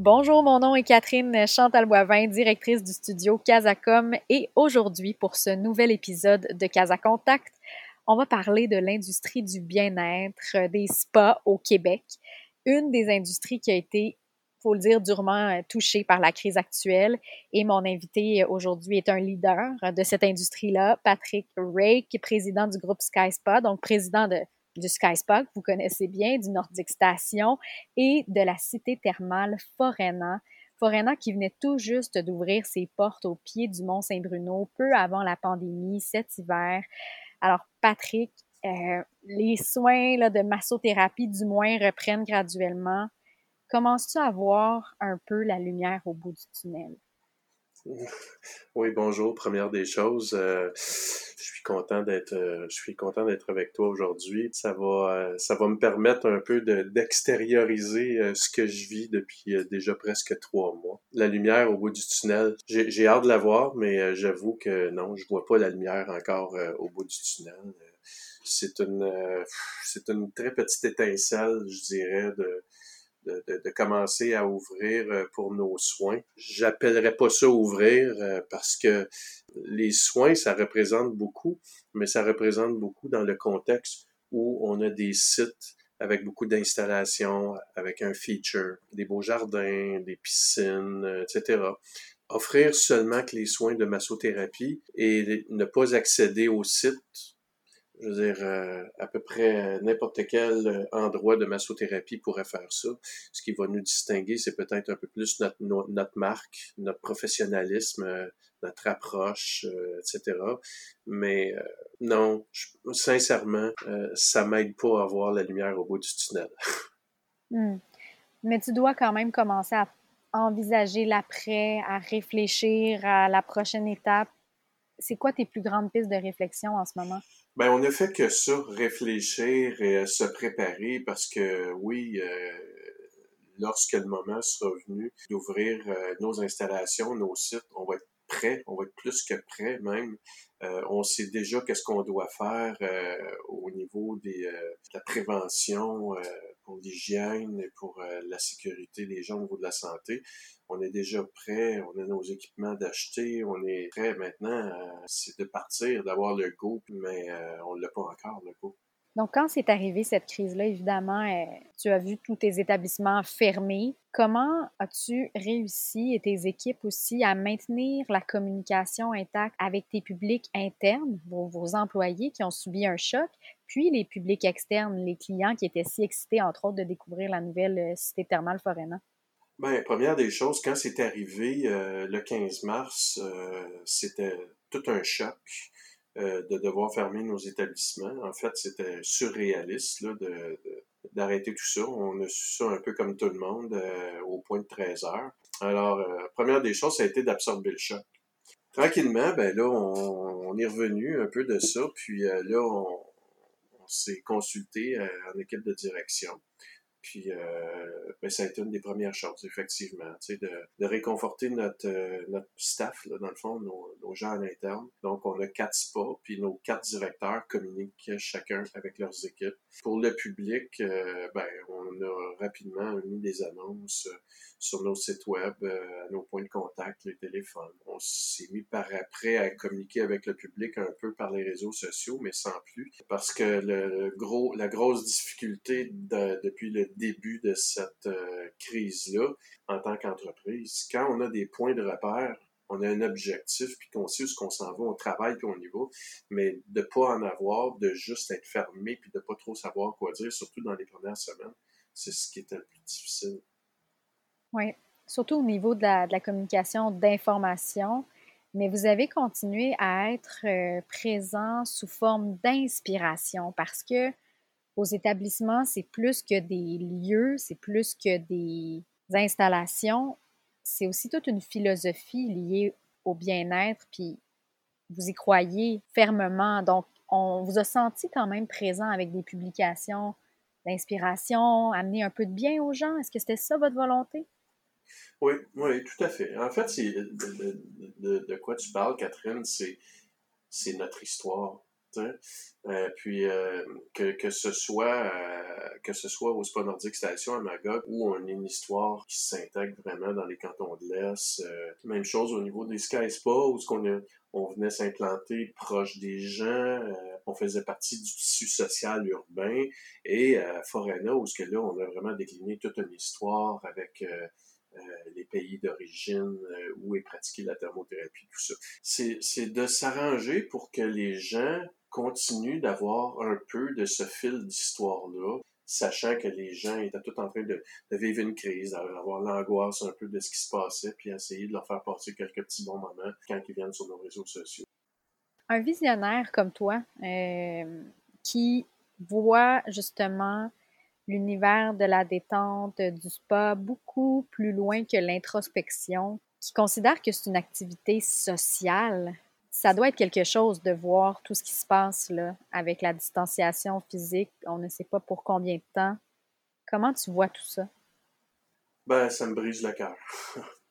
Bonjour, mon nom est Catherine Chantal-Boivin, directrice du studio Casacom et aujourd'hui, pour ce nouvel épisode de Casa Contact, on va parler de l'industrie du bien-être, des spas au Québec, une des industries qui a été faut le dire, durement euh, touchée par la crise actuelle. Et mon invité aujourd'hui est un leader de cette industrie-là, Patrick Ray, qui est président du groupe Sky Spa, donc président de, du Sky vous connaissez bien, du Nordic Station et de la cité thermale Forena. Forena qui venait tout juste d'ouvrir ses portes au pied du Mont Saint-Bruno peu avant la pandémie cet hiver. Alors, Patrick, euh, les soins là, de massothérapie, du moins, reprennent graduellement. Commences-tu à voir un peu la lumière au bout du tunnel? Oui, bonjour. Première des choses, euh, suis content d'être, euh, je suis content d'être avec toi aujourd'hui. Ça va, euh, ça va me permettre un peu de, d'extérioriser ce que je vis depuis déjà presque trois mois. La lumière au bout du tunnel, j'ai, j'ai hâte de la voir, mais j'avoue que non, je vois pas la lumière encore au bout du tunnel. C'est une, c'est une très petite étincelle, je dirais, de de, commencer à ouvrir euh, pour nos soins. J'appellerais pas ça ouvrir euh, parce que les soins, ça représente beaucoup, mais ça représente beaucoup dans le contexte où on a des sites avec beaucoup d'installations, avec un feature, des beaux jardins, des piscines, euh, etc. Offrir seulement que les soins de massothérapie et ne pas accéder au site je veux dire, euh, à peu près n'importe quel euh, endroit de massothérapie pourrait faire ça. Ce qui va nous distinguer, c'est peut-être un peu plus notre, marque, notre professionnalisme, euh, notre approche, etc. Mais non, sincèrement, ça m'aide pas à voir la lumière au bout du tunnel. Hmm. Mais tu dois quand même commencer à envisager l'après, à réfléchir à la prochaine étape. C'est quoi tes plus grandes pistes de réflexion en ce moment? Ben, on ne fait que ça, réfléchir et euh, se préparer parce que oui, euh, lorsque le moment sera venu d'ouvrir euh, nos installations, nos sites, on va être prêt, on va être plus que prêt même. on sait déjà qu'est-ce qu'on doit faire au niveau des, de la prévention, pour l'hygiène et pour la sécurité des gens au niveau de la santé on est déjà prêt, on a nos équipements d'acheter, on est prêt maintenant, c'est de partir, d'avoir le go, mais euh, on ne l'a pas encore, le go. Donc, quand c'est arrivé cette crise-là, évidemment, euh, tu as vu tous tes établissements fermés. Comment as-tu réussi et tes équipes aussi à maintenir la communication intacte avec tes publics internes, vos employés qui ont subi un choc, puis les publics externes, les clients qui étaient si excités, entre autres, de découvrir la nouvelle euh, cité thermale Forena? Ben, première des choses, quand c'est arrivé euh, le 15 mars, euh, c'était tout un choc de devoir fermer nos établissements. En fait, c'était surréaliste là, de, d'arrêter tout ça. On a su ça un peu comme tout le monde au point de 13 heures. Alors, première des choses, ça a été d'absorber le choc. Tranquillement, ben là, on, est revenu un peu de ça, puis là, on s'est consulté en équipe de direction. Puis euh, ben, ça a été une des premières choses, effectivement, de, de réconforter notre, euh, notre staff, là, dans le fond, nos, gens à l'interne. Donc, on a quatre spas, puis nos quatre directeurs communiquent chacun avec leurs équipes. Pour le public, euh, ben, on a rapidement mis des annonces sur nos sites web, nos points de contact, les téléphones. On s'est mis par après à communiquer avec le public un peu par les réseaux sociaux, mais sans plus, parce que le gros, la grosse difficulté depuis le début de cette euh, crise-là, en tant qu'entreprise, quand on a des points de repère, on a un objectif, puis qu'on sait où qu'on s'en va, on travaille, puis on y va, mais de pas en avoir, de juste être fermé, puis de pas trop savoir quoi dire, surtout dans les premières semaines, c'est ce qui était le plus difficile. Oui, surtout au niveau de la, communication d'information, mais vous avez continué à être euh, présent sous forme d'inspiration parce que aux établissements, c'est plus que des lieux, c'est plus que des installations, c'est aussi toute une philosophie liée au bien-être, puis vous y croyez fermement. Donc, on vous a senti quand même présent avec des publications d'inspiration, amener un peu de bien aux gens. Est-ce que c'était ça votre volonté? Oui, oui, tout à fait. En fait, c'est de, quoi tu parles, Catherine, c'est notre histoire. Euh, puis euh, que, que, ce soit euh, que ce soit au Spa Nordique Station à Magog ou on a une histoire qui s'intègre vraiment dans les cantons de l'Est. même chose au niveau des Sky Spa où on, on venait s'implanter proche des gens, on faisait partie du tissu social urbain et à Forena où ce que là on a vraiment décliné toute une histoire avec les pays d'origine où est pratiquée la thermothérapie, tout ça. C'est de s'arranger pour que les gens continuent d'avoir un peu de ce fil d'histoire-là, sachant que les gens étaient tout en train de, vivre une crise, d'avoir l'angoisse un peu de ce qui se passait, puis essayer de leur faire passer quelques petits bons moments quand ils viennent sur nos réseaux sociaux. Un visionnaire comme toi, euh, qui voit justement l'univers de la détente, du spa, beaucoup plus loin que l'introspection, qui considère que c'est une activité sociale. Ça doit être quelque chose de voir tout ce qui se passe là, avec la distanciation physique. On ne sait pas pour combien de temps. Comment tu vois tout ça? Ben, ça me brise le cœur.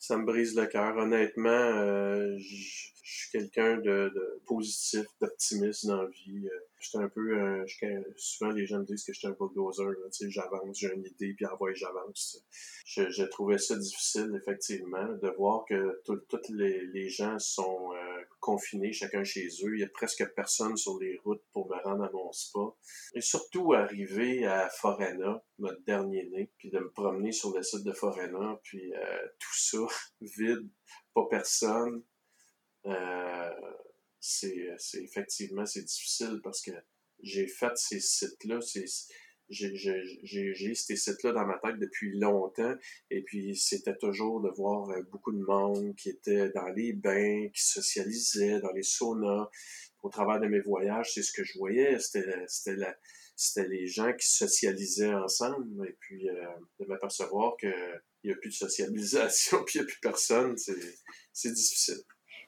ça me brise le cœur. Honnêtement, euh, suis quelqu'un de, positif, d'optimiste dans la vie. Euh, j'étais un peu, euh, souvent les gens me disent que j'étais un bulldozer, tu sais, j'avance, j'ai une idée, puis envoie, j'avance. Je, je, trouvais ça difficile, effectivement, de voir que tous les, gens sont euh, confinés, chacun chez eux. Il y a presque personne sur les routes pour me rendre à mon spa. Et surtout, arriver à Forena, notre dernier né, puis de me promener sur le site de Forena, puis tout ça, vide, pas personne. Euh, c'est effectivement c'est difficile parce que j'ai fait ces sites-là, j'ai ces sites-là dans ma tête depuis longtemps et puis c'était toujours de voir euh, beaucoup de monde qui était dans les bains, qui socialisait, dans les saunas. Au travers de mes voyages, c'est ce que je voyais, c'était les gens qui socialisaient ensemble et puis euh, de m'apercevoir qu'il n'y a plus de socialisation puis il n'y a plus personne, c'est difficile.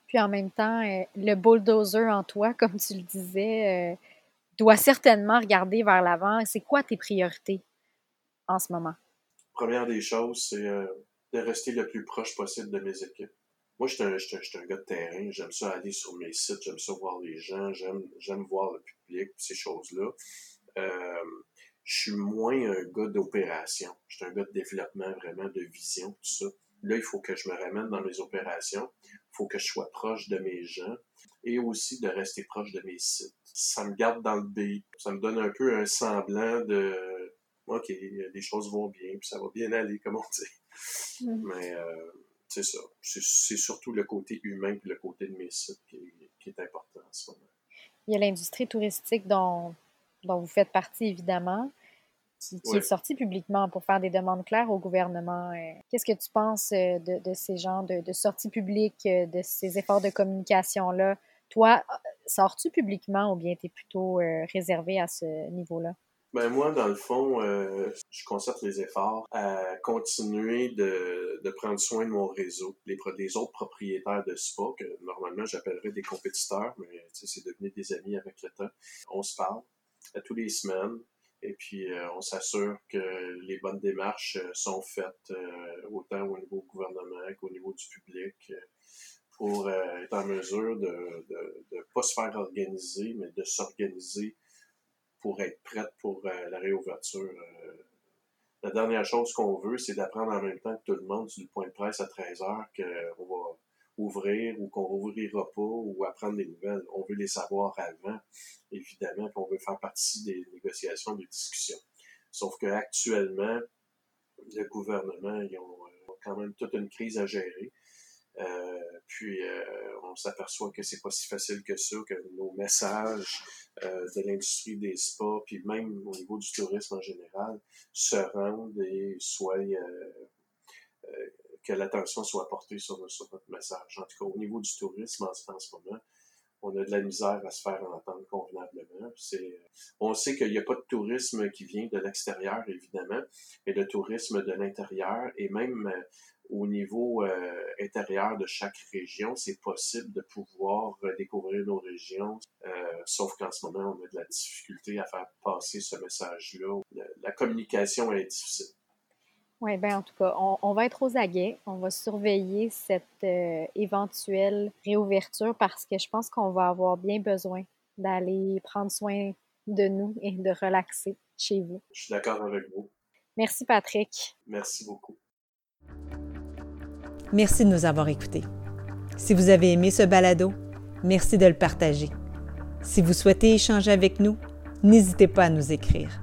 Puis en même temps, euh, le bulldozer en toi, comme tu le disais, euh, doit certainement regarder vers l'avant. C'est quoi tes priorités en ce moment? Première des choses, c'est euh, de rester le plus proche possible de mes équipes. Moi, je suis un, un, gars de terrain. J'aime ça aller sur mes sites, j'aime ça voir les gens, j'aime voir le public, ces choses-là. je suis moins un gars d'opération. Je suis un gars de développement, vraiment, de vision, tout ça. Là, il faut que je me ramène dans mes opérations. Il faut que je sois proche de mes gens et aussi de rester proche de mes sites. Ça me garde dans le beat. Ça me donne un peu un semblant de OK, les choses vont bien, puis ça va bien aller, comme on dit. Mm. Mais euh, c'est ça. C'est surtout le côté humain et le côté de mes sites qui, est important en ce moment. Il y a l'industrie touristique dont, dont vous faites partie, évidemment qui, est sorti publiquement pour faire des demandes claires au gouvernement. Euh, qu'est-ce que tu penses euh, de, ces genres de, sorties publiques, euh, de ces efforts de communication-là? Toi, sors-tu publiquement ou bien tu es plutôt réservé à ce niveau-là? Ben moi, dans le fond, je concerte les efforts à continuer de, prendre soin de mon réseau, les, les autres propriétaires de spa, que normalement j'appellerais des compétiteurs, mais c'est devenu des amis avec le temps. On se parle à tous les semaines. Et puis, euh, on s'assure que les bonnes démarches euh, sont faites euh, autant au niveau du gouvernement qu'au niveau du public pour être en mesure de ne pas se faire organiser, mais de s'organiser pour être prête pour la réouverture. la dernière chose qu'on veut, c'est d'apprendre en même temps que tout le monde du point de presse à 13 heures qu'on va ouvrir ou qu'on rouvrira pas ou apprendre des nouvelles. On veut les savoir avant, évidemment, qu'on veut faire partie des négociations, des discussions. Sauf qu'actuellement, le gouvernement, ils ont, quand même toute une crise à gérer. Euh, puis euh, on s'aperçoit que c'est pas si facile que ça, que nos messages euh, de l'industrie des spas, puis même au niveau du tourisme en général, se rendent et soient que l'attention soit portée sur, notre message. En tout cas, au niveau du tourisme, en, ce moment, on a de la misère à se faire entendre convenablement. On sait qu'il n'y a pas de tourisme qui vient de l'extérieur, évidemment, mais le tourisme de l'intérieur et même euh, au niveau euh, intérieur de chaque région, c'est possible de pouvoir découvrir nos régions, euh, sauf qu'en ce moment, on a de la difficulté à faire passer ce message-là. La, communication est difficile. Oui, bien en tout cas, on, va être aux aguets, on va surveiller cette euh, éventuelle réouverture parce que je pense qu'on va avoir bien besoin d'aller prendre soin de nous et de relaxer chez vous. Je suis d'accord avec vous. Merci Patrick. Merci beaucoup. Merci de nous avoir écoutés. Si vous avez aimé ce balado, merci de le partager. Si vous souhaitez échanger avec nous, n'hésitez pas à nous écrire.